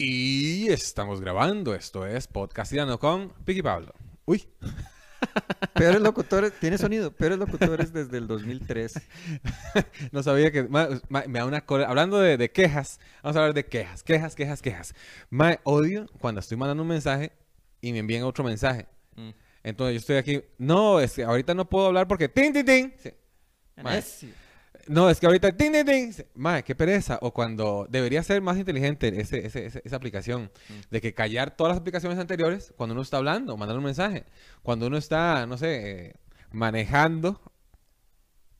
Y estamos grabando. Esto es Podcastilano con Piqui Pablo. Uy. Peores locutores, tiene sonido, peores locutores desde el 2003. no sabía que. ma- ma- me da una cólera. Hablando de, de quejas, vamos a hablar de quejas, quejas, quejas, quejas. Ma, odio cuando estoy mandando un mensaje y me envían otro mensaje. Mm. Entonces yo estoy aquí. No, es que ahorita no puedo hablar porque. ¡Tin, tin, tin! Sí. No, es que ahorita. ¡Tin, tin, tin! Sí. Ma, qué pereza. O cuando debería ser más inteligente ese, ese- ese- esa aplicación. Mm. De que callar todas las aplicaciones anteriores cuando uno está hablando o mandando un mensaje. Cuando uno está, no sé, eh, manejando.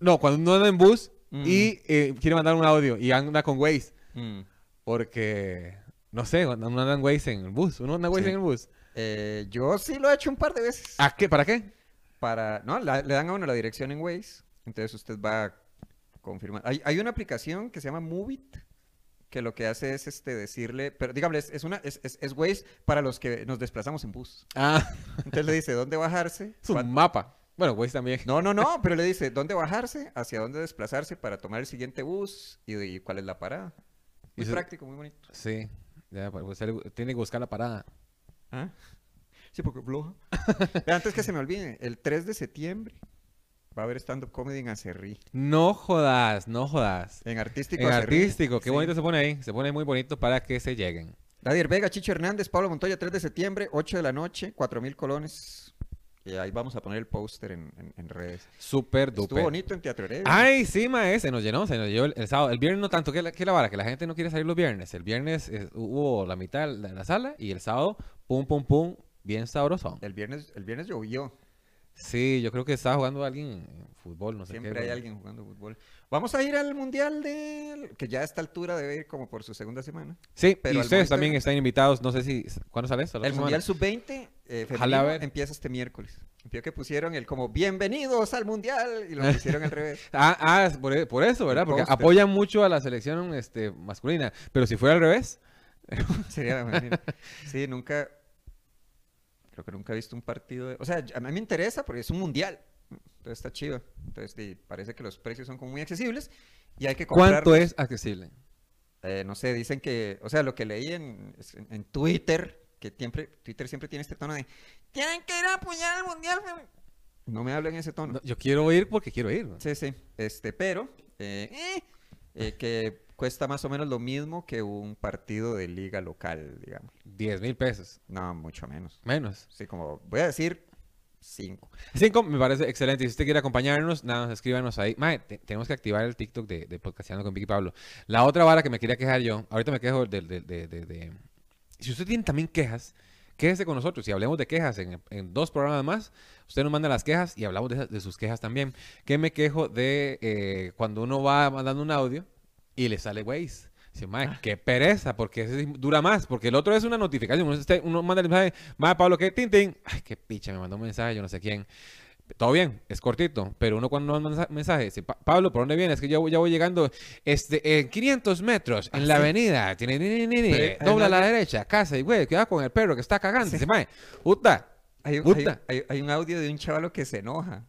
No, cuando uno anda en bus Mm. y eh, quiere mandar un audio y anda con Waze. Mm. Porque, no sé, cuando uno anda en Waze en el bus. Uno anda en Waze Sí. en el bus. Eh, yo sí lo he hecho un par de veces. ¿A qué? ¿Para qué? Para, no, la- le dan a uno la dirección en Waze, entonces usted va confirmar. Hay, hay una aplicación que se llama Movit, que lo que hace es este decirle, pero dígame, es, es una, es, es, es Waze para los que nos desplazamos en bus. Ah, Entonces le dice dónde bajarse. es un mapa. Bueno, Waze también. No, no, no, pero le dice dónde bajarse, hacia dónde desplazarse para tomar el siguiente bus y, y cuál es la parada. Muy eso- práctico, muy bonito. Sí. Ya, pues, le- tiene que buscar la parada. ¿Ah? Sí, porque floja. Vea, antes que se me olvide, el 3 de septiembre va a haber stand-up comedy en Acerrí. No jodas, no jodas. En Artístico En Acerrí. artístico, qué Sí. bonito se pone ahí. Se pone muy bonito para que se lleguen. Dadier Vega, Chicho Hernández, Pablo Montoya, 3 de septiembre, 8 de la noche, 4000 colones. Y ahí vamos a poner el póster en, en- en redes. Súper Estuvo duper. bonito en Teatro Heredia. Ay, sí, mae, se nos llenó, se nos llenó el, el sábado. El viernes no tanto, que la, que la vara, que la gente no quiere salir los viernes. El viernes eh, hubo la mitad de la sala y el sábado, pum, pum, pum, bien sabroso. El viernes, el viernes llovió. Sí, yo creo que estaba jugando alguien en fútbol, no sé Siempre qué. hay pero- alguien jugando fútbol. Vamos a ir al Mundial de... Que ya a esta altura debe ir como por su segunda semana. Sí, pero y ustedes momento- también están invitados, no sé si... ¿Cuándo sale El Mundial semana? Sub-20 eh, empieza este miércoles. Vio que pusieron el como bienvenidos al Mundial y lo pusieron al revés. Ah, ah, por, por eso, ¿verdad? Porque apoyan mucho a la selección este, masculina. Pero si fuera al revés, Sería mejor. Sí, nunca. Creo que nunca he visto un partido. de- O sea, a mí me interesa porque es un mundial. Entonces está chido. Entonces parece que los precios son como muy accesibles y hay que ¿cuánto comprarlos. es accesible? Eh, no sé, dicen que. O sea, lo que leí en, en- en Twitter, que siempre, Twitter siempre tiene este tono de. Tienen que ir a apoyar al mundial. fem-". No me hablen en ese tono. No, yo quiero ir porque quiero ir. ¿no? Sí, sí. Este, pero. eh, eh, que cuesta más o menos lo mismo que un partido de liga local, digamos. 10 mil pesos. No, mucho menos. Menos. Sí, como voy a decir cinco. Cinco me parece excelente. Si usted quiere acompañarnos, nada más escríbanos ahí. Mae, te- tenemos que activar el TikTok de, de Podcastando con Vicky Pablo. La otra vara que me quería quejar yo, ahorita me quejo de, de- de- Si usted tiene también quejas, quéjese con nosotros. Si hablemos de quejas en, en dos programas más, usted nos manda las quejas y hablamos de sus quejas también. Que me quejo de eh, cuando uno va mandando un audio y le sale Waze. Dice, mae, qué pereza, porque ese sí dura más, porque el otro es una notificación. Uno, este- uno manda el mensaje, mae, Pablo, ¿qué? Tin, tin. Ay, qué picha, me mandó un mensaje, yo no sé quién. Todo bien, es cortito, pero uno cuando manda mensa- mensaje, dice, "Pa- Pablo, ¿por dónde vienes? Es que voy- ya voy llegando este, en 500 metros en la avenida. Tiene, ni, ni, ni, ni, Pero, dobla a la derecha, casa y güey, cuidado con el perro que está cagando. Dice, mae, puta. Hay un, hay- hay un audio de un chavalo que se enoja.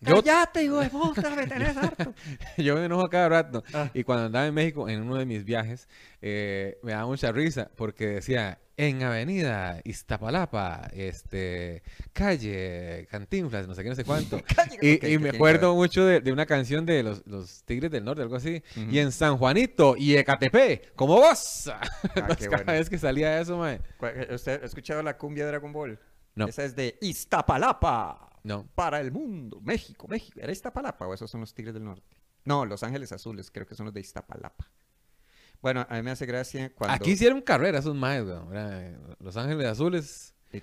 Yo- ¡Cállate, hijo de puta! ¡Me tenés harto! Yo me enojo cada rato. Ah. Y cuando andaba en México, en uno de mis viajes, eh, me daba mucha risa porque decía, en Avenida Iztapalapa, este, calle Cantinflas, no sé qué, no sé cuánto. Calle- Y, Ok, y ok, me acuerdo mucho de, de una canción de los, los Tigres del Norte, algo así. Ujú. Y en San Juanito y Ecatepec, como goza. Ah, Entonces, cada bueno. vez que salía eso, mae. ¿Cuál- ¿Usted ha escuchado la cumbia de Dragon Ball? No. Esa es de Iztapalapa. No. Para el mundo. México, México. ¿Era Iztapalapa o esos son los Tigres del Norte? No, Los Ángeles Azules, creo que son los de Iztapalapa. Bueno, a mí me hace gracia cuando... Aquí hicieron carrera esos maes, weón, ¿verdad? Los Ángeles Azules. Y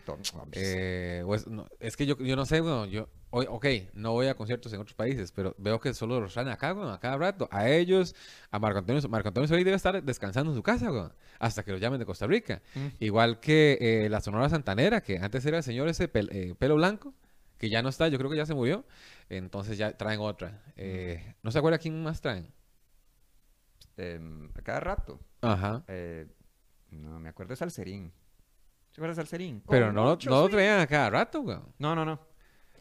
Eh, pues, no, es que yo, yo no sé, bueno, yo, ok, no voy a conciertos en otros países, pero veo que solo los traen acá, bueno, a cada rato, a ellos, a Marco Antonio, Marco Antonio Solís debe estar descansando en su casa, hasta que los llamen de Costa Rica. Mm. Igual que eh, la Sonora Santanera, que antes era el señor ese pel- eh, pelo blanco, que ya no está, yo creo que ya se murió, entonces ya traen otra. Eh, ¿No se acuerda quién más traen? Em, a cada rato. Ajá. Eh, no, me acuerdo de Salserín. ¿Se acuerda de Salserín? Pero no, no lo traían a cada rato, weón. No, no, no.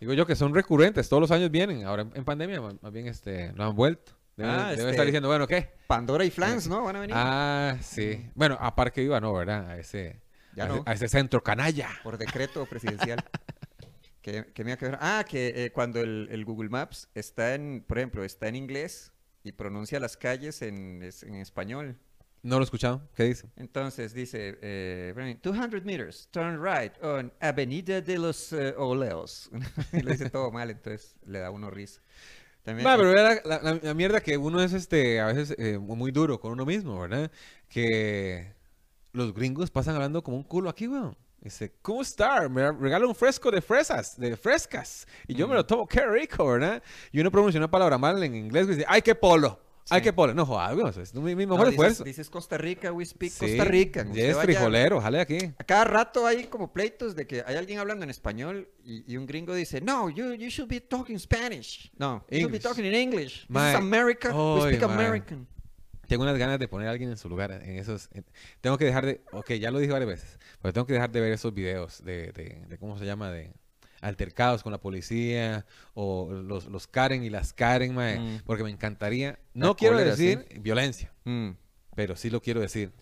Digo yo que son recurrentes, todos los años vienen. Ahora en, pandemia, más, bien este, lo han vuelto. Debe, Ah, debe este- estar diciendo, bueno, ¿qué? Pandora y Flans, ¿no? Van a venir. Ah, sí. Bueno, a Parque Viva no, ¿verdad? A ese, Ya a, no. ese, a ese centro canalla. Por decreto presidencial. mira que ver- Ah, que eh, cuando el, el Google Maps está en, por ejemplo, está en inglés y pronuncia las calles en, en español. No lo he escuchado. ¿Qué dice? Entonces dice, eh, 200 meters, turn right on Avenida de los eh, Oleos. y lo dice todo mal, entonces le da uno risa. También, pero era la, la- la mierda que uno es este a veces eh, muy duro con uno mismo, ¿verdad? Que los gringos pasan hablando como un culo aquí, weón. Dice, ¿cómo está? Me regala un fresco de fresas, de frescas. Y yo me lo tomo, qué rico, ¿verdad? Y uno pronuncia una palabra mal en inglés y dice, ¡ay, qué polo! ¡Ay, Sí. qué polo! No jodas, weón, eso es mi, mi no, mejor dices, esfuerzo. dices Costa Rica, we speak Sí, Costa Rica. ya es frijolero, jale aquí. A cada rato hay como pleitos de que hay alguien hablando en español y, y un gringo dice, no, you, you should be talking Spanish. No, you should be English. talking in English. This Mae, is America, we speak. American. Tengo unas ganas de poner a alguien en su lugar en esos... en- tengo que dejar de... Ok, ya lo dije varias veces. Pero tengo que dejar de ver esos videos de... de, de ¿Cómo se llama? De altercados con la policía o los, los Karen y las Karen, mae, Mm. porque me encantaría... La No quiero decir violencia, Mm. pero sí lo quiero decir.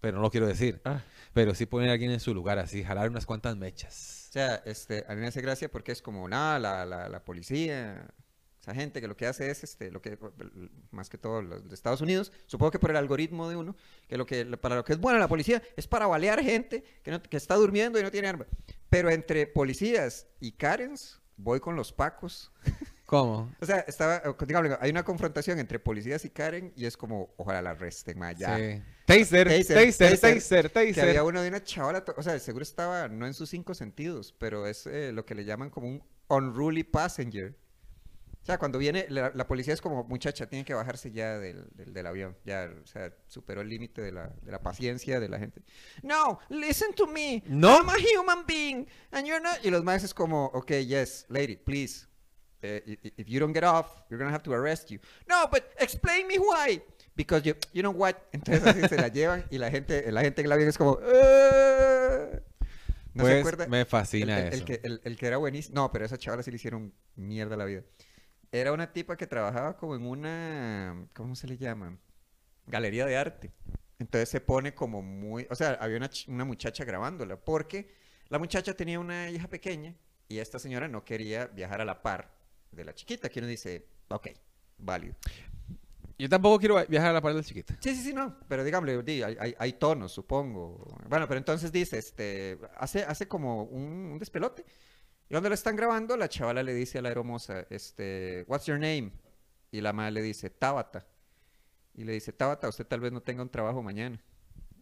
Pero no lo quiero decir. Ah. Pero sí poner a alguien en su lugar así, jalar unas cuantas mechas. O sea, este, a mí me hace gracia porque es como, nada, la, la, la policía, esa gente que lo que hace es, este, lo que, más que todo los de Estados Unidos, supongo que por el algoritmo de uno, que lo que, para lo que es buena la policía es para balear gente que, no- que está durmiendo y no tiene arma. Pero entre policías y Karens, voy con los pacos. ¿Cómo? O sea, estaba, digamos, hay una confrontación entre policías y Karen y es como, ojalá la arresten, ma, ya. Sí. Taser, Taser, taser, taser, taser. Que había uno de una chavala, o sea, seguro estaba no en sus cinco sentidos, pero es eh, lo que le llaman como un unruly passenger. O sea, cuando viene, la, la policía es como, muchacha, tiene que bajarse ya del, del, del avión. Ya, o sea, superó el límite de la, de la paciencia de la gente. No, listen to me. No. I'm a human being. And you're not. Y los más es como, okay, yes, lady, please. Eh, if you don't get off, you're gonna have to arrest you. No, but explain me why. Because you, you know what? Entonces así se la llevan y la gente, la gente en el avión es como, "Eh". ¿No se Pues acuerda? me fascina el, el- el eso. que, el, el que era buenísimo. No, pero a esa chavala sí le hicieron mierda la vida. Era una tipa que trabajaba como en una. ¿Cómo se le llama? Galería de arte. Entonces se pone como muy. O sea, había una, una muchacha grabándola. Porque la muchacha tenía una hija pequeña y esta señora no quería viajar a la par de la chiquita. Que uno dice, ok, válido. Yo tampoco quiero viajar a la par del chiquita. Sí, sí, sí, no. Pero dígame, hay, hay, hay tonos, supongo. Bueno, pero entonces dice, este, hace, hace como un, un despelote. Y cuando lo están grabando, la chavala le dice a la hermosa, este, what's your name? Y la madre le dice, Tabata. Y le dice, Tabata, usted tal vez no tenga un trabajo mañana.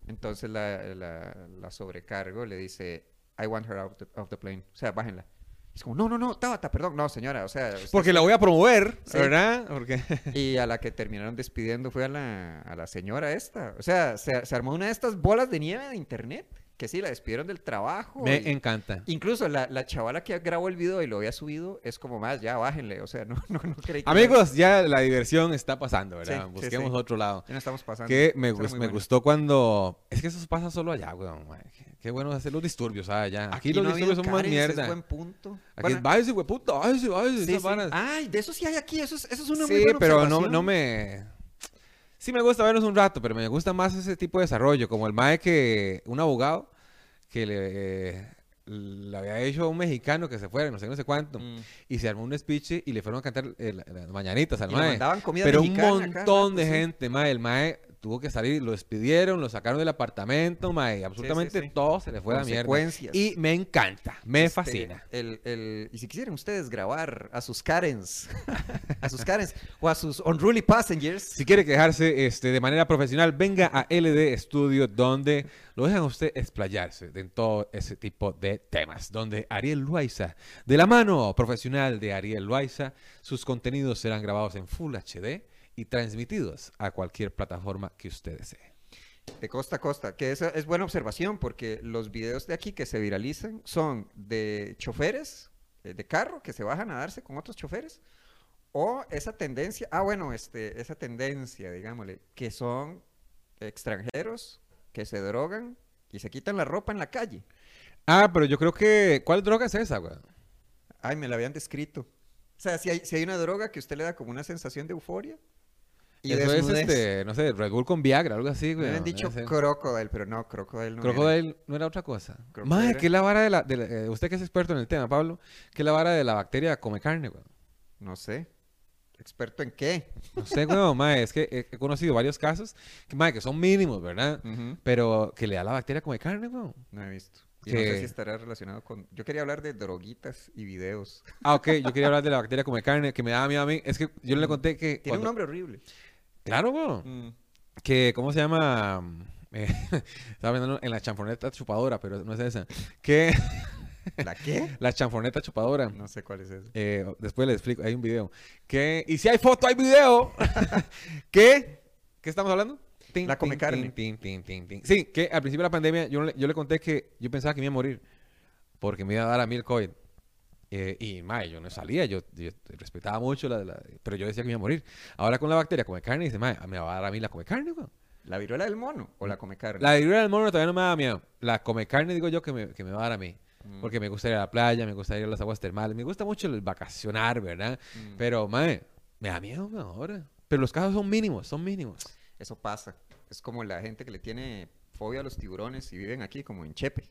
Entonces la, la, la sobrecargo le dice, I want her out of the plane. O sea, bájenla. Es como, no, no, no, Tabata, perdón. No, señora, o sea... Porque la voy a promover, Sí. ¿verdad? Porque... y a la que terminaron despidiendo fue a la, a la señora esta. O sea, se, se armó una de estas bolas de nieve de internet. Que sí, la despidieron del trabajo. Me y- encanta. Incluso la, la chavala que grabó el video y lo había subido es como más, ya bájenle. O sea, no, no, no creí que... Amigos, ya la diversión está pasando, ¿verdad? Sí, sí, Busquemos sí. otro lado. Ya no estamos pasando. Que me, bueno. gustó cuando... Es que eso pasa solo allá, weón. Qué, qué bueno hacer los disturbios, ¿sabes? Ya. Aquí, los no ha habido disturbios son más Karens, es mierda. buen punto. Aquí Bueno, es, váyase, hueputa, váyase, váyase, sí, sí. varas. Ay, de eso sí hay aquí. Eso es, eso es una muy Sí, buena pero no, observación. no me... Sí me gusta verlos un rato, pero me gusta más ese tipo de desarrollo, como el mae que... Un abogado que le, eh, le había hecho a un mexicano que se fuera, no sé, no sé cuánto, Mm. y se armó un speech y le fueron a cantar eh, la- las mañanitas al Y le mae. mandaban comida Pero un montón de gente, mae. El mae tuvo que salir, lo despidieron, lo sacaron del apartamento, mae. Absolutamente sí. todo se le fue a la mierda. Y me encanta, me Este, fascina. El, el- y si quisieran ustedes grabar a sus Karens, a sus Karens o a sus unruly passengers, Si quiere quejarse este, de manera profesional, venga a LD Studio, donde lo dejan a usted explayarse en todo ese tipo de temas. Donde Ariel Loaiza, de la mano profesional de Ariel Loaiza, sus contenidos serán grabados en Full HD y transmitidos a cualquier plataforma que usted desee. de costa a costa, que esa es buena observación porque los videos de aquí que se viralizan son de choferes eh, de carro que se bajan a darse con otros choferes o esa tendencia, ah bueno, este, esa tendencia, digámosle, que son extranjeros que se drogan y se quitan la ropa en la calle. Ah, pero yo creo que. ¿Cuál droga es esa, güey? Ay, me la habían descrito. O sea, si hay, si hay una droga que usted le da como una sensación de euforia, y Eso es, este, no sé, Red Bull con Viagra, algo así, Me güey. habían dicho debe ser. crocodile, pero no, crocodile no. era. Crocodile no era otra cosa. Madre, era- ¿qué es la vara de la, de la- eh, usted que es experto en el tema, Pablo? ¿Qué es la vara de la bacteria come carne, güey? No sé. ¿Experto en qué? No sé, güey, madre, es que he, conocido varios casos que, madre, que son mínimos, ¿verdad? Pero que le da la bacteria come carne, güey. No he visto. Y no sé Que- si estará relacionado con... Yo quería hablar de droguitas y videos. Ah, ok, yo quería hablar de la bacteria come carne, que me daba miedo a mí. Es que yo le conté que... Tiene un nombre horrible. Claro, güey. que, ¿cómo se llama? Eh, estaba viendo en la chanfoneta chupadora, pero no es esa. Que ¿La qué? la chanfoneta chupadora. No sé cuál es ese. eh, después les explico, hay un video. Que, y si hay foto, hay video. que, ¿qué estamos hablando? Tin, La come tin, carne. tin. Sí, que al principio de la pandemia yo, le- yo le conté que yo pensaba que me iba a morir porque me iba a dar a mí el COVID. Eh, y, mae, yo no salía, yo, yo respetaba mucho, la, la- pero yo decía que me iba a morir. Ahora con la bacteria come carne, dice, mae, me va a dar a mí la come carne, weón. ¿La viruela del mono o la come carne? La viruela del mono todavía no me da miedo. La come carne, digo yo, que me, que me va a dar a mí. Mm, Porque me gusta ir a la playa, me gusta ir a las aguas termales, me gusta mucho el vacacionar, ¿verdad? mm. Pero, mae, me da miedo ahora. Pero los casos son mínimos, son mínimos. Eso pasa. Es como la gente que le tiene fobia a los tiburones y viven aquí como en Chepe.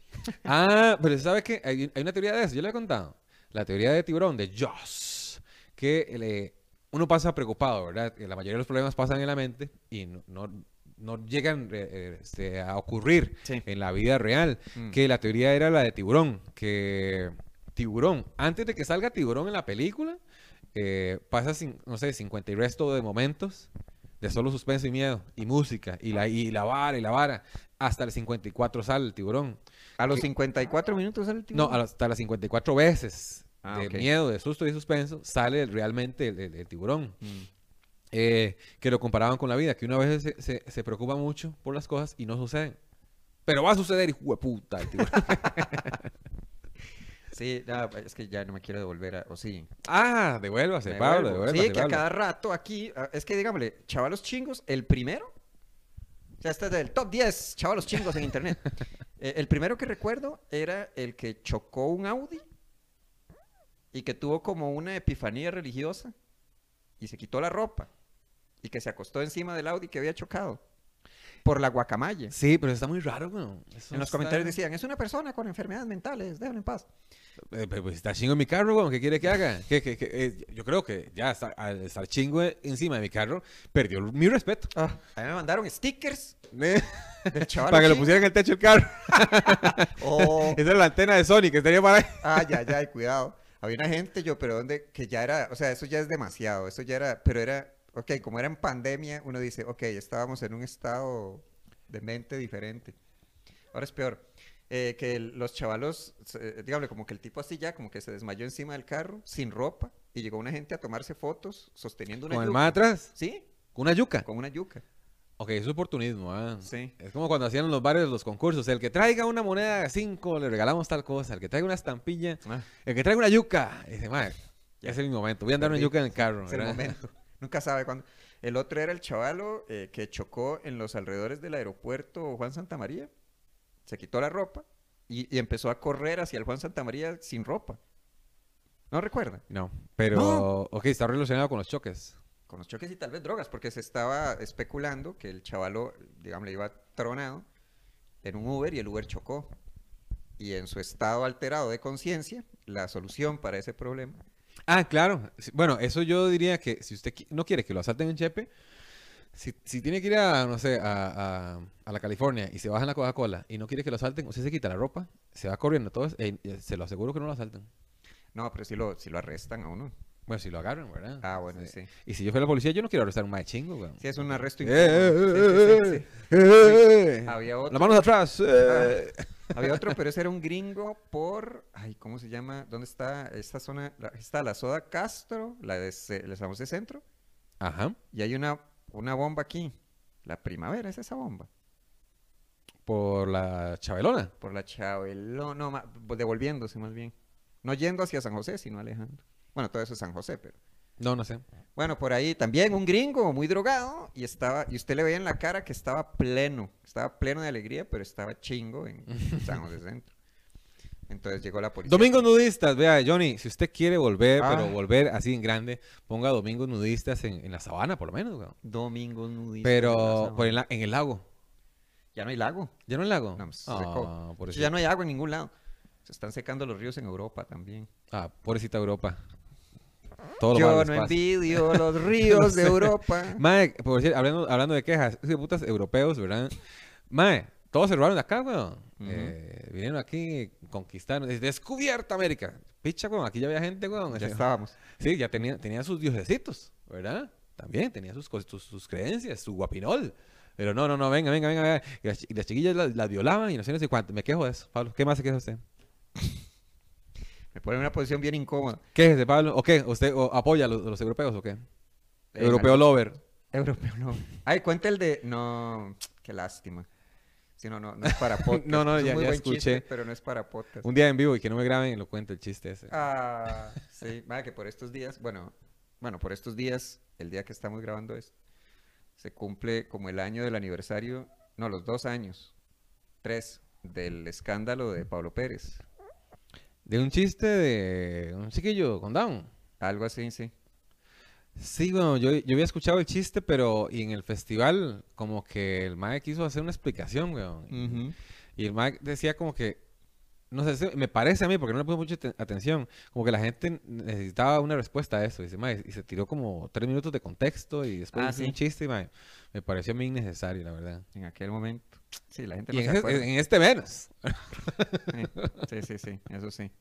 Ah, pero ¿sabe qué? Hay, hay una teoría de eso, yo le he contado. La teoría de tiburón, de Joss. Que le- uno pasa preocupado, ¿verdad? La mayoría de los problemas pasan en la mente y no, no, no llegan eh, eh, este, a ocurrir Sí. en la vida real. Mm. Que la teoría era la de tiburón. Que tiburón, antes de que salga tiburón en la película, eh, pasa, cin- no sé, 50 y resto de momentos de solo suspenso y miedo, y música, y la, y la vara, y la vara. Hasta el 54 sale el tiburón. A los ¿Qué? 54 minutos sale el No, tiburón. a las- hasta las 54 veces Ah, de ok. miedo, de susto y suspenso, sale realmente el, el- el tiburón. Mm. Eh, que lo comparaban con la vida, que una vez se, se, se preocupa mucho por las cosas y no suceden. Pero va a suceder, hijo de puta, el tiburón. Sí, no, es que ya no me quiero devolver a... O sí. ah, devuélvase, Me Pablo, devuélvase, Sí, que a Pablo. cada rato aquí... ah, Es que digámosle, chavalos chingos, el primero... O sea, este es del top 10 chavalos chingos en internet. Eh, el primero que recuerdo era el que chocó un Audi y que tuvo como una epifanía religiosa y se quitó la ropa y que se acostó encima del Audi que había chocado por la guacamaya. Sí, pero está muy raro. Eso En los está- comentarios decían, es una persona con enfermedades mentales, déjalo en paz. Eh, pero pues está chingo en mi carro, weón. ¿Qué quiere que haga? ¿Qué- qué- qué? Eh, yo creo que ya está- al estar chingo encima de mi carro, perdió mi respeto. Ah, a mí me mandaron stickers Eh, chaval. Para que lo pusieran en el techo del carro. Oh, Esa era la antena de Sony que estaría para ahí. Ah, ya, ya, cuidado. Había una gente, yo, pero donde, que ya era, o sea, eso ya es demasiado, eso ya era, pero era, ok, como era en pandemia, uno dice, ok, estábamos en un estado de mente diferente. Ahora es peor, eh, que el- los chavalos, se- dígame, como que el tipo así ya, como que se desmayó encima del carro, sin ropa, y llegó una gente a tomarse fotos sosteniendo una Con el yuca. más atrás. Sí, Con una yuca. con una yuca. Ok, eso es oportunismo, ¿ah? Sí. Es como cuando hacían en los barrios los concursos. El que traiga una moneda de 5, le regalamos tal cosa. El que traiga una estampilla. Ah, El que traiga una yuca. Y dice, madre, Ya. es el momento. Voy a andar una yuca en el carro. es el momento. Nunca sabe cuándo. El otro era el chavalo eh, que chocó en los alrededores del aeropuerto Juan Santa María. Se quitó la ropa y, y empezó a correr hacia el Juan Santa María sin ropa. ¿No recuerda? No, pero... No. Ok, está relacionado con los choques. Con los choques y tal vez drogas, porque se estaba especulando que el chavalo, digamos, le iba tronado en un Uber y el Uber chocó. Y en su estado alterado de conciencia, la solución para ese problema Ah, claro. Bueno, eso yo diría que si usted no quiere que lo asalten en Chepe, si, si tiene que ir a, no sé, a, a- a la California y se baja en la Coca-Cola y no quiere que lo asalten, usted se quita la ropa, se va corriendo, todo, eh, eh, se lo aseguro que no lo asalten. No, pero si lo, si lo arrestan a uno. Bueno, si lo agarran, ¿verdad? Ah, bueno, Sí. sí. Y si yo fuera la policía, yo no quiero arrestar a un mae chingo, güey. Sí, es un arresto Eh. Sí, eh, sí, sí, eh, eh. Había otro. Las manos atrás. eh. Había otro, pero ese era un gringo por. Ay, ¿cómo se llama? ¿Dónde está esta zona? La- está la Soda Castro, la de San José Centro. Ajá. Y hay una, una bomba aquí. La primavera es esa bomba. Por la Chabelona. Por la Chabelo. No, ma- devolviéndose más bien. No yendo hacia San José, sino alejando. Bueno, todo eso es San José, pero. No, no sé. Bueno, por ahí también un gringo muy drogado y estaba y usted le veía en la cara que estaba pleno, estaba pleno de alegría, pero estaba chingo en San José Centro. Entonces llegó la policía. Domingos nudistas, vea, Johnny, si usted quiere volver, pero Ah. volver así en grande, ponga domingos nudistas en, en la sabana, por lo menos, weón. Domingos nudistas. Pero por la- en el lago. Ya no hay lago. ¿Ya no el lago? No, ah, secó. pobrecita. Ya no hay agua en ningún lado. Se están secando los ríos en Europa también. Ah, pobrecita Europa. Todo Yo no pasa. envidio los ríos de sé. Europa. Mae, por decir, hablando, hablando de quejas, esos putas europeos, ¿verdad? Mae, todos se robaron de acá, weón. Eh, vinieron aquí, conquistaron, des- descubierta América. Picha, weón, aquí ya había gente, weón. Ya estábamos. Sí, ya tenía, tenía sus diosecitos, ¿verdad? También tenía sus, sus, sus creencias, su guapinol. Pero no, no, no, venga, venga, venga. venga. Y, las, y las chiquillas las, las violaban y no sé, no sé cuánto. Me quejo de eso, Pablo. ¿Qué más se queja usted? Me pone en una posición bien incómoda. ¿Qué de Pablo? ¿O qué? ¿Usted o apoya a los, a los europeos o qué? Europeo lover. Europeo no. Ay, cuenta el de. No, qué lástima. Sí, no, no, no es para podcast. No, no, Es ya- muy ya buen chiste, escuché. pero no es para podcast. Un día en vivo y que no me graben y lo cuento el chiste ese. Ah, sí. Vaya que por estos días, bueno, bueno, por estos días, el día que estamos grabando esto, se cumple como el año del aniversario, no, los dos años, tres, del escándalo de Pablo Pérez. De un chiste de un chiquillo con Down. Algo así, sí. Sí, bueno, yo, yo había escuchado el chiste, pero y en el festival como que el Mae quiso hacer una explicación, weón. Y el Mae decía como que, no sé, se- me parece a mí, porque no le puse mucha aten- atención, como que la gente necesitaba una respuesta a eso. Dice, Mae, y se tiró como tres minutos de contexto y después Ah, hizo sí. un chiste y Mae, me pareció a mí innecesario, la verdad. En aquel momento. Sí, la gente Y en, se ese- en este menos. Sí, sí, sí, eso sí.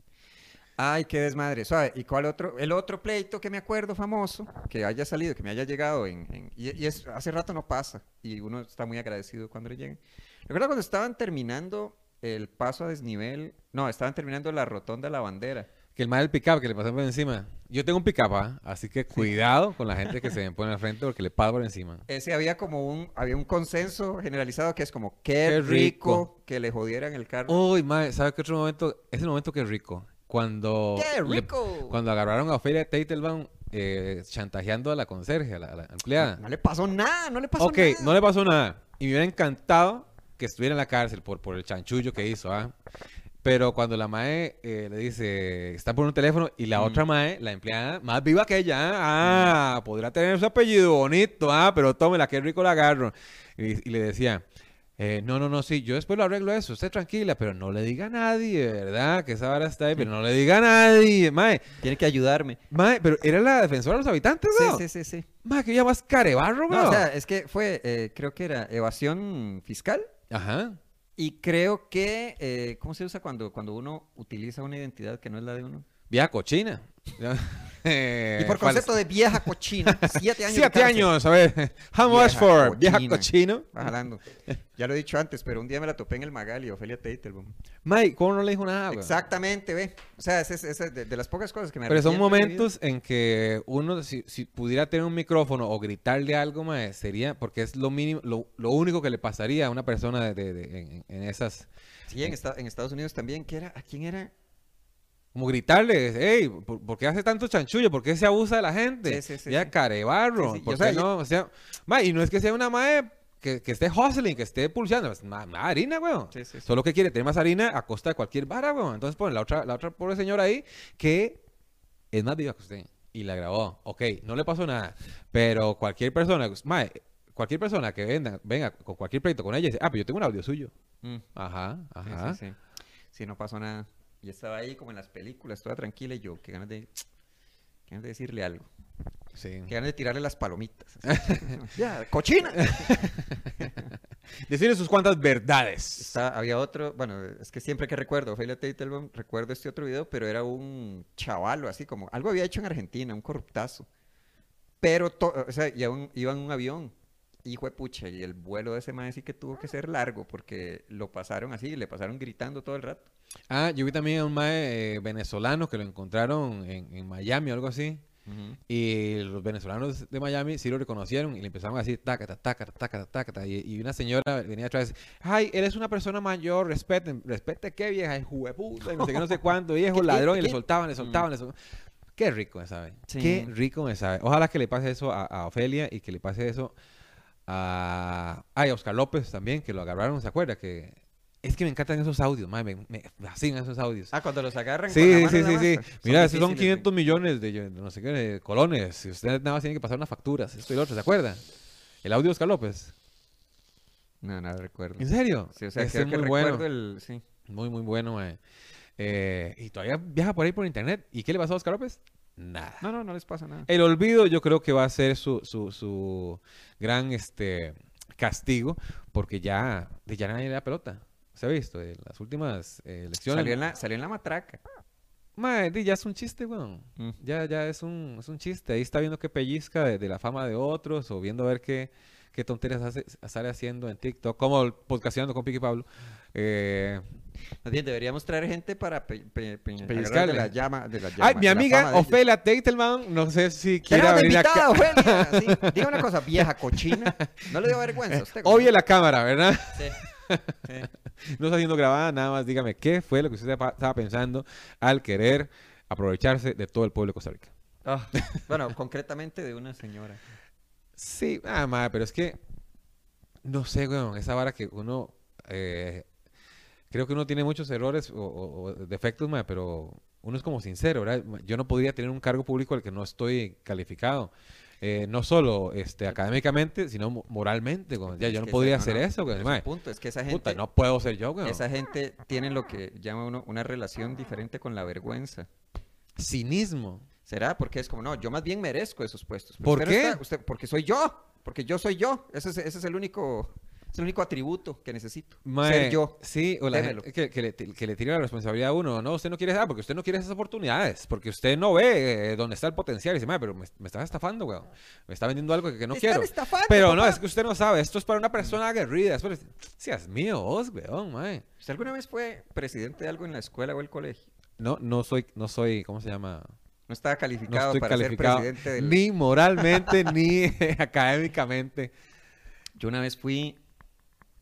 Ay, qué desmadre. Suave. ¿Y cuál otro? El otro pleito que me acuerdo famoso, que haya salido, que me haya llegado en... en- y, y es, hace rato no pasa, y uno está muy agradecido cuando le lleguen. Recuerdo cuando estaban terminando el paso a desnivel, no, estaban terminando la rotonda de la bandera. Que el Mae del pick-up que le pasó por encima. Yo tengo un pick-up, ¿ah? así que cuidado con la gente que se me pone al frente porque le pasa por encima. Ese había como un, había un consenso generalizado que es como, qué, Qué rico, rico. que le jodieran el carro. Uy, Mae, ¿sabe qué otro momento? Es el momento que es rico. Cuando... ¡Qué le- rico! Cuando agarraron a Ofelia Teitelbaum eh, chantajeando a la conserje, a la, a la empleada. No le pasó nada, no le pasó ok, nada. no le pasó nada. Y me hubiera encantado que estuviera en la cárcel por, por el chanchullo que hizo, ¿ah? Pero cuando la mae eh, le dice, está por un teléfono, y la Mm. otra mae, la empleada, más viva que ella, ¿ah? ah, podrá tener su apellido bonito, ah, pero tómela, qué rico la agarro. Y, y le decía, eh, no, no, no, sí, yo después lo arreglo eso, usted tranquila, pero no le diga a nadie, ¿verdad? Que esa vara está ahí, pero no le diga a nadie, mae. Tiene que ayudarme. Mae, pero era la defensora de los habitantes, Sí, ¿no? sí, sí, sí. Mae, que ella más carebarro, No, o sea, es que fue, eh, creo que era evasión fiscal Ajá. y creo que, eh, ¿cómo se usa cuando, cuando uno utiliza una identidad que no es la de uno? Vieja cochina. Eh, y por concepto de vieja cochina, siete años. Siete años, a ver. How much for? Vieja cochina. cochino. Va jalando. Ya lo he dicho antes, pero un día me la topé en el Magali, Ofelia Teitelbaum. Mike, ¿cómo no le dijo nada, güey? Exactamente, ve. O sea, es, es de, de las pocas cosas que me Pero son momentos en que uno, si, si pudiera tener un micrófono o gritarle algo, mae, sería, porque es lo mínimo, lo, lo único que le pasaría a una persona de, en, en esas, Sí, en, esta- en Estados Unidos también, ¿qué era? ¿A quién era? Como gritarle, hey, ¿por, por qué hace tanto chanchullo? ¿Por qué se abusa de la gente? Sí, sí, sí, ya carebarro, ¿por qué no? O sea, mae, y no es que sea una mae que, que esté hustling, que esté pulseando, es más, más harina, weón. Sí, sí, sí. Solo que quiere tener más harina a costa de cualquier vara, weón. Entonces ponen la otra, la otra pobre señora ahí que es más viva que usted. Y la grabó. Ok, no le pasó nada. Pero cualquier persona, mae, cualquier persona que venga, venga con cualquier pleito con ella dice, ah, pero yo tengo un audio suyo. Mm. Ajá, ajá. sí, sí. Sí, no pasó nada. Y estaba ahí como en las películas, toda tranquila y yo, qué ganas de, qué ganas de decirle algo. Sí. Qué ganas de tirarle las palomitas. ya, cochina. Decirle sus cuantas verdades. Está- había otro, bueno, es que siempre que recuerdo Ophelia Teitelbaum, recuerdo este otro video, pero era un chavalo, así como, algo había hecho en Argentina, un corruptazo. Pero, to- o sea, iba en un avión, hijo de pucha, y el vuelo de ese man sí que tuvo que ser largo, porque lo pasaron así, le pasaron gritando todo el rato. Ah, yo vi también a un mae eh, venezolano que lo encontraron en, en Miami o algo así. Y los venezolanos de Miami sí lo reconocieron y le empezaron a decir tácata, tácata, tácata, tácata. Y, y una señora venía atrás, ay, él es una persona mayor, respeten, respete qué vieja, hijo de puta, y no sé qué, no sé cuánto, viejo ¿Qué, ladrón, y le soltaban, le soltaban, le soltaban. Qué rico me sabe. Sí. Qué rico me sabe. Ojalá que le pase eso a, a Ofelia y que le pase eso a, ay, a Oscar López también, que lo agarraron, ¿se acuerda? Que Es que me encantan esos audios, mae, me, me fascinan esos audios. Ah, cuando los agarran. con Sí, la mano sí, sí, sí. Mira, esos son difíciles, 500 millones de, de no sé qué, de colones. Y ustedes nada más tienen que pasar unas facturas. Esto y lo otro, ¿se acuerdan? El audio de Oscar López. No, no recuerdo. ¿En serio? Sí, o sea, creo es que muy bueno. el... Sí. Muy, muy bueno. Eh, y todavía viaja por ahí por internet. ¿Y qué le pasó a Oscar López? Nada. No, no, no les pasa nada. El olvido yo creo que va a ser su, su, su gran este, castigo porque ya, de ya nadie le da pelota. ¿Se ha visto? En las últimas eh, elecciones. Salió en, la, salió en la matraca. Di, ya es un chiste, weón. Mm. Ya, ya es un, es un chiste. Ahí está viendo qué pellizca de, de la fama de otros o viendo a ver qué, qué tonterías hace, sale haciendo en TikTok, como podcasteando con Piqui Pablo. Eh, Más bien, deberíamos traer gente para pe, de la llama. De la Ay, llama, mi amiga. Ofelia Teitelman, no sé si quiere venir acá. invitada, Ofelia. Sí. Diga una cosa, vieja cochina. No le dio vergüenza usted. Obvie la cámara, ¿verdad? Sí. sí. No está siendo grabada, nada más dígame qué fue lo que usted estaba pensando al querer aprovecharse de todo el pueblo de Costa Rica. Ah, bueno, concretamente de una señora. Sí, ah, madre, pero es que no sé, weón, esa vara que uno eh, creo que uno tiene muchos errores o, o- o defectos, pero uno es como sincero, ¿verdad? Yo no podría tener un cargo público al que no estoy calificado. Eh, no solo este, académicamente, sino mo- moralmente. Ya, yo no podría ese- hacer no, eso. es el punto es que esa gente, puta, no puedo ser yo, weón. esa gente tiene lo que llama uno una relación diferente con la vergüenza. Cinismo. ¿Será? Porque es como, no, yo más bien merezco esos puestos. Pero ¿Por usted no qué? está- usted- porque soy yo. Porque yo soy yo. Ese es, ese es el único es el único atributo que necesito. Mae, Ser yo. Sí, o la gente que, que le, que le tira la responsabilidad a uno. No, usted no quiere dar porque usted no quiere esas oportunidades. Porque usted no ve eh, dónde está el potencial. Y dice, "Mae, pero me, me estás estafando, weón. Me está vendiendo algo que, que no Me quiero. estafando, Pero no, es que usted no sabe. Esto es para una persona aguerrida. Después, seas mío, vos, weón, mae. ¿Usted alguna vez fue presidente de algo en la escuela o el colegio? No, no soy, no soy, ¿cómo se llama? No estaba No calificado estoy para calificado ser presidente del... ni moralmente ni académicamente. Yo una vez fui,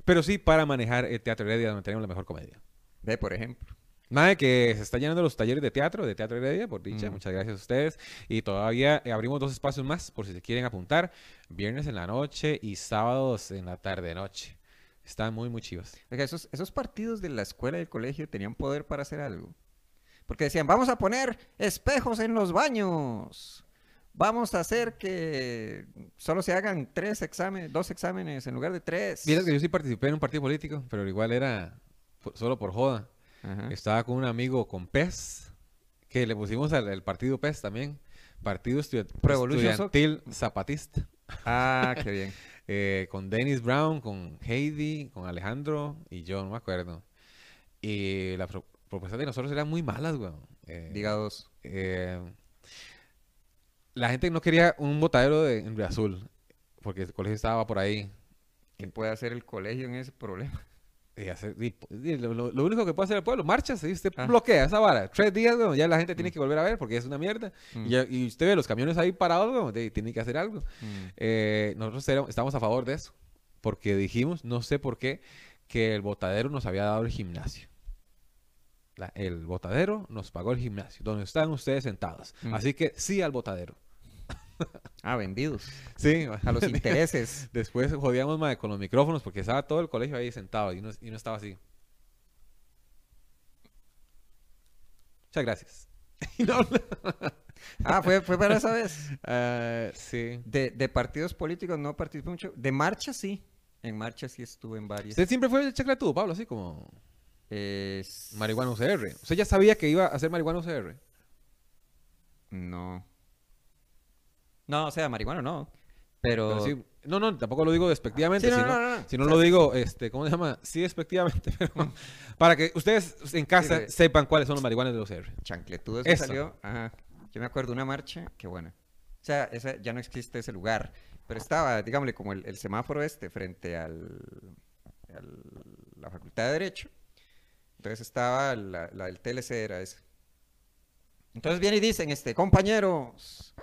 Pero sí para manejar el Teatro Heredia, donde tenemos la mejor comedia. ve, por ejemplo. Nada, que se está llenando los talleres de teatro, de Teatro Heredia, por dicha. Mm. Muchas gracias a ustedes. Y todavía eh, abrimos dos espacios más, por si se quieren apuntar. Viernes en la noche y sábados en la tarde-noche. Están muy, muy chivos. Oiga, esos, esos partidos de la escuela y del colegio tenían poder para hacer algo. Porque decían, vamos a poner espejos en los baños. Vamos a hacer que solo se hagan tres exámenes, dos exámenes en lugar de tres. Vieras que yo sí participé en un partido político, pero igual era solo por joda. Ajá. Estaba con un amigo con PES, que le pusimos al, al partido PES también. Partido. Estudiantil Zapatista. Ah, qué bien. eh, con Dennis Brown, con Heidi, con Alejandro y yo, no me acuerdo. Y las pro- propuestas de nosotros eran muy malas, weón. Eh, Diga dos. eh, la gente no quería un botadero de, en Río Azul, porque el colegio estaba por ahí. ¿Qué puede hacer el colegio en ese problema? Y hacer- y- y lo, único que puede hacer el pueblo, marchas, y usted Ah. bloquea esa vara. Tres días, weón, ya la gente tiene que volver a ver porque es una mierda. Mm. Y, ya- y usted ve los camiones ahí parados, de- tiene que hacer algo. Mm. Eh, nosotros estamos a favor de eso, porque dijimos, no sé por qué, que el botadero nos había dado el gimnasio. La- el botadero nos pagó el gimnasio, donde están ustedes sentados. Mm. Así que sí al botadero. Ah, vendidos. Sí, A los intereses. Después jodíamos mae, con los micrófonos porque estaba todo el colegio ahí sentado y uno, y uno estaba así. Muchas gracias. No- Ah, fue, fue para esa vez. Ah, sí. De, de partidos políticos no participé mucho. De marcha sí. En marcha sí estuve en varias. Usted siempre fue chaclatudo, Pablo, así como Es- marihuana UCR. Usted ya sabía que iba a hacer marihuana UCR. No. No, o sea, marihuana no. Pero... Pero sí, no, no, tampoco lo digo despectivamente, Sí, no, sino, no, no, no. sino O sea, lo digo, este, ¿cómo se llama? Sí, despectivamente, pero para que ustedes en casa sepan cuáles son los marihuanas de UCR. Chancletudo eso Eso. salió. Ajá. Yo me acuerdo de una marcha, qué buena. O sea, esa, ya no existe ese lugar. Pero estaba, digámosle, como el, el semáforo este frente al, al- la Facultad de Derecho. Entonces estaba la, la del TLC, era esa. Entonces vienen y dicen, este, compañeros,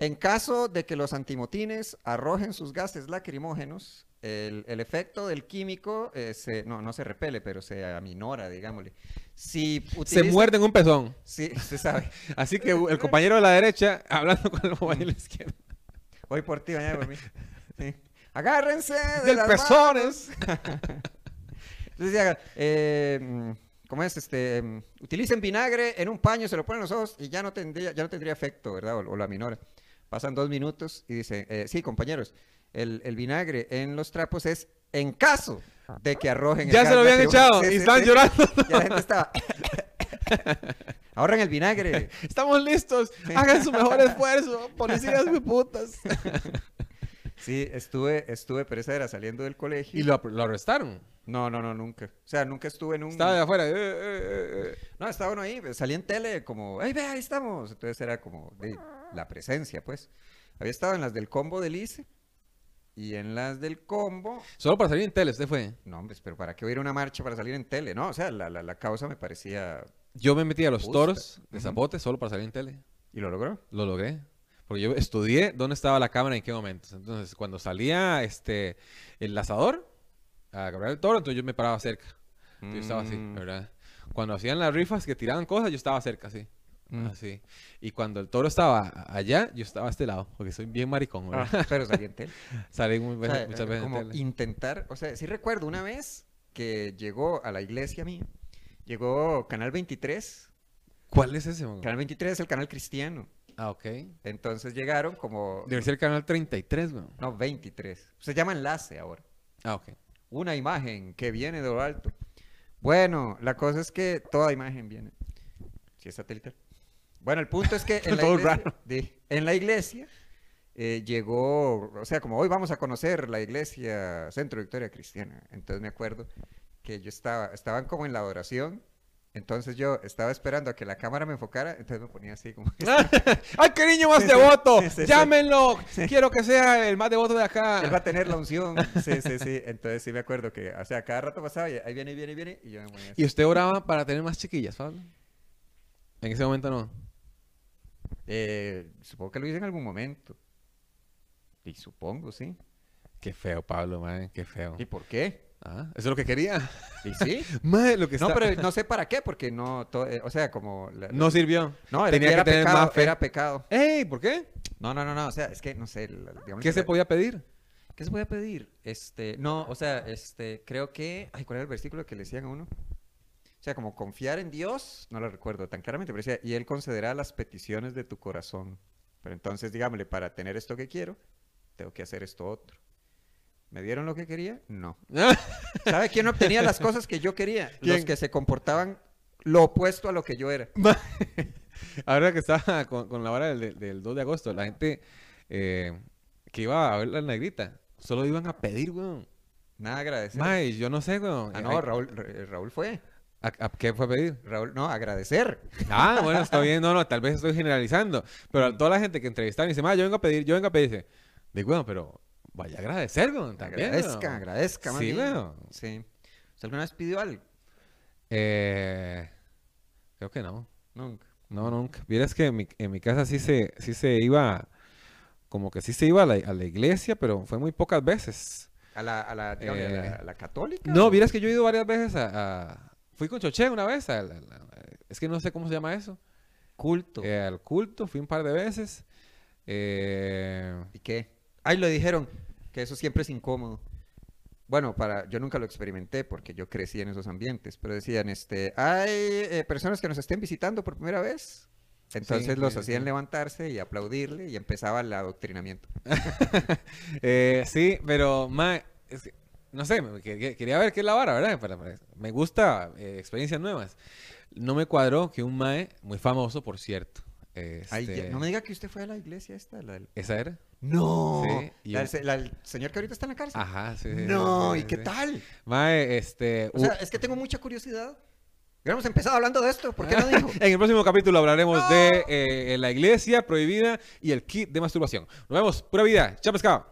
en caso de que los antimotines arrojen sus gases lacrimógenos, el, el efecto del químico eh, se, no, no se repele, pero se aminora, digámosle. Si Se utilizan- muerden un pezón. Sí, usted sabe. Así que el compañero de la derecha hablando con el compañero de la izquierda. Hoy por ti, mañana por mí. Sí. Agárrense de Del las pezones. Entonces eh, mm, ¿cómo es? Este, mm, utilicen vinagre en un paño, se lo ponen en los ojos y ya no tendría, ya no tendría efecto, ¿verdad? O, o la minora. Pasan dos minutos y dice, eh, sí, compañeros, el, el vinagre en los trapos es en caso de que arrojen el Ya se lo habían lacrimógeno". echado Sí, y sí. llorando. Ya la gente estaba... Ahorren el vinagre. Estamos listos. Hagan su mejor esfuerzo. Policías de putas. Sí, estuve, estuve, pero esa era saliendo del colegio. Y lo, lo arrestaron. No, no, no, nunca. O sea, nunca estuve en un... Estaba de afuera. eh, eh. No, estaba uno ahí, salía en tele como, ¡ay, ve, ahí estamos! Entonces era como de, la presencia, pues. Había estado en las del combo del ICE y en las del combo... Solo para salir en tele, usted fue. No, hombre, pero ¿para qué voy a ir a una marcha para salir en tele? No, o sea, la, la, la causa me parecía... Yo me metí a los Justa. toros de. Zapote solo para salir en tele. ¿Y lo logró? Lo logré. Porque yo estudié dónde estaba la cámara y en qué momentos. Entonces, cuando salía este el lanzador a Gabriel el Toro, entonces yo me paraba cerca. Yo estaba así, Mm. ¿verdad? Cuando hacían las rifas que tiraban cosas, yo estaba cerca, así. Mm. Así. Y cuando el toro estaba allá, yo estaba a este lado, porque soy bien maricón, ¿verdad? Ah, pero salí en tele. Salí muy O veces- sea, muchas veces en como tele. intentar, o sea, sí recuerdo una vez que llegó a la iglesia mía, llegó Canal 23. ¿Cuál es ese? man? Canal 23 es el canal cristiano. Ah, ok. Entonces llegaron como... Debe ser el canal 33, weón. No, 23. Se llama enlace ahora. Ah, ok. Una imagen que viene de lo alto. Bueno, la cosa es que toda imagen viene. Si es satelital. Bueno, el punto es que en la iglesia, di- en la iglesia eh, llegó, o sea, como hoy vamos a conocer la iglesia Centro Victoria Cristiana. Entonces me acuerdo que yo estaba, estaban como en la adoración. Entonces yo estaba esperando a que la cámara me enfocara, entonces me ponía así como... ¡Ay, qué niño más Sí, devoto! sí, sí, sí. ¡Llámenlo! Quiero que sea el más devoto de acá. Él va a tener la unción. Sí, sí, sí. Entonces sí me acuerdo que, o sea, cada rato pasaba y ahí viene, viene, viene. Y yo me ponía así. ¿Y usted oraba para tener más chiquillas, Pablo? En ese momento no. Eh, supongo que lo hice en algún momento. Y supongo, sí. Qué feo, Pablo, man. Qué feo. ¿Y por qué? Ah, eso es lo que quería. ¿Y sí? Madre, lo que No, está... pero no sé para qué, porque no, to- eh, o sea, como... la- No sirvió. no, era, tenía que era tener pecado, más fe. era pecado. ¡Ey! ¿Por qué? No, no, no, no, o sea, es que, no sé, ¿Qué que se podía pedir? ¿Qué se puede pedir? Este, no, o sea, este, creo que, ay, ¿cuál era el versículo que le decían a uno? O sea, como confiar en Dios, no lo recuerdo tan claramente, pero decía, y Él concederá las peticiones de tu corazón. Pero entonces, digámosle, para tener esto que quiero, tengo que hacer esto otro. ¿Me dieron lo que quería? No. ¿Sabe quién obtenía las cosas que yo quería? Los que se comportaban lo opuesto a lo que yo era. Ahora que estaba con, con la hora del, del 2 de agosto, la gente eh, que iba a ver la negrita, solo iban a pedir, weón. Nada agradecer. Yo no sé, weón. Ah, no, Raúl, Ra- Raúl fue. ¿A, a qué fue a pedir? Raúl, no, agradecer. Ah, bueno, está bien. No, no, tal vez estoy generalizando. Pero a toda la gente que entrevistaron y dice, ma, yo vengo a pedir, yo vengo a pedir, dice, digo, bueno, pero vaya a agradecer, también. agradezca, weón". agradezca, más Sí, weón. Sí. ¿Usted alguna vez pidió algo? Eh, creo que no. Nunca. No, nunca. Vieras que en mi, en mi casa sí se, sí se iba, como que sí se iba a la, a la iglesia, pero fue muy pocas veces. ¿A la, a la, digamos, a la, Eh, a la católica? No, vieras que yo he ido varias veces a... fui con Choché una vez, es que no sé cómo se llama eso. Culto. Eh, al culto, fui un par de veces. Eh, ¿Y qué? Ay, lo dijeron, que eso siempre es incómodo. Bueno, para, yo nunca lo experimenté porque yo crecí en esos ambientes, pero decían, este, hay eh, personas que nos estén visitando por primera vez. Entonces Sí, los sí, hacían sí. levantarse y aplaudirle y empezaba el adoctrinamiento. eh, sí, pero ma, es que, no sé, quería ver qué es la vara, ¿verdad? Me gusta eh, experiencias nuevas. No me cuadró que un mae, muy famoso, por cierto. Ay, ya- este, no me diga que usted fue a la iglesia esta, la del... ¿Esa era? No, Sí, la la del señor que ahorita está en la cárcel. Ajá, sí. sí, no, sí, ¿y qué tal? Mae, este... O sea, es que tengo mucha curiosidad. Hubiéramos empezado hablando de esto, ¿por qué no dijo? En el próximo capítulo hablaremos de eh, la iglesia prohibida y el kit de masturbación. Nos vemos. Pura vida. Chao, pescado.